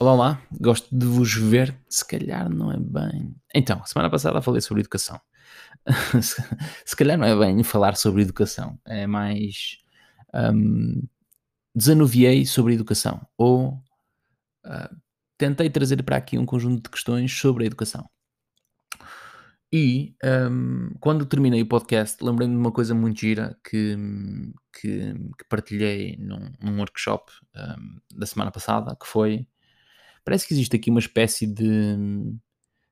Olá, olá, gosto de vos ver. Se calhar não é bem. Então, semana passada falei sobre educação. se, calhar não é bem falar sobre educação, é mais. Um, desanuviei sobre educação ou uh, tentei trazer para aqui um conjunto de questões sobre a educação. E um, quando terminei o podcast, lembrei-me de uma coisa muito gira que, que, que partilhei num, num workshop um, da semana passada, que foi Parece que existe aqui uma espécie de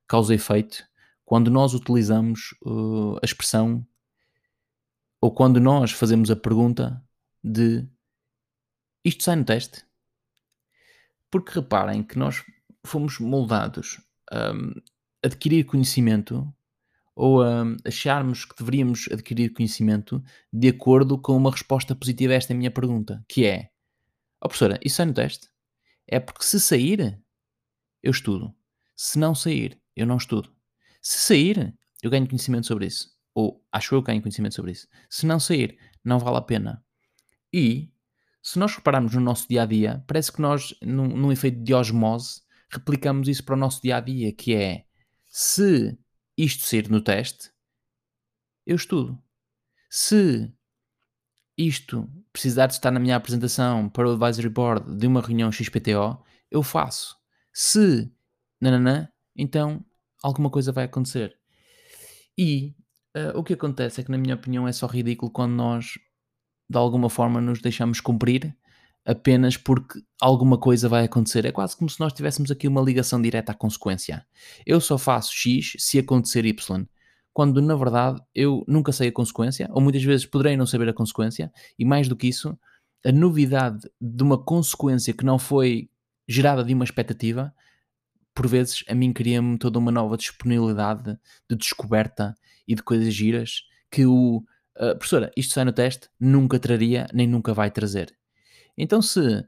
causa e efeito quando nós utilizamos uh, a expressão ou quando nós fazemos a pergunta de isto sai no teste? Porque reparem que nós fomos moldados a adquirir conhecimento ou a acharmos que deveríamos adquirir conhecimento de acordo com uma resposta positiva a esta minha pergunta, que é: Ó oh, professora, isso sai no teste? É porque se sair, eu estudo. Se não sair, eu não estudo. Se sair, eu ganho conhecimento sobre isso. Ou acho eu que ganho conhecimento sobre isso. Se não sair, não vale a pena. E, se nós repararmos no nosso dia a dia, parece que nós, num, num efeito de osmose, replicamos isso para o nosso dia a dia, que é se isto sair no teste, eu estudo. Se isto precisar de estar na minha apresentação para o advisory board de uma reunião XPTO, eu faço. Se nananã, então alguma coisa vai acontecer. E uh, o que acontece é que, na minha opinião, é só ridículo quando nós, de alguma forma, nos deixamos cumprir apenas porque alguma coisa vai acontecer. É quase como se nós tivéssemos aqui uma ligação direta à consequência. Eu só faço X se acontecer Y. Quando na verdade eu nunca sei a consequência, ou muitas vezes poderei não saber a consequência, e mais do que isso, a novidade de uma consequência que não foi gerada de uma expectativa, por vezes a mim cria-me toda uma nova disponibilidade de descoberta e de coisas giras que o uh, professora, isto sai no teste, nunca traria nem nunca vai trazer. Então, se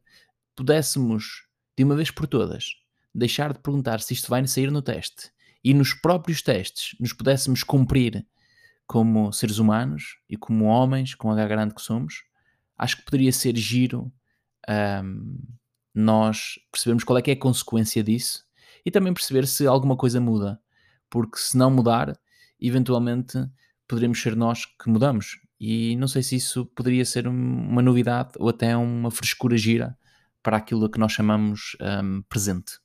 pudéssemos, de uma vez por todas, deixar de perguntar se isto vai sair no teste e nos próprios testes nos pudéssemos cumprir como seres humanos e como homens, com H grande que somos, acho que poderia ser giro um, nós percebemos qual é que é a consequência disso e também perceber se alguma coisa muda, porque se não mudar, eventualmente poderemos ser nós que mudamos. E não sei se isso poderia ser uma novidade ou até uma frescura gira para aquilo que nós chamamos um, presente.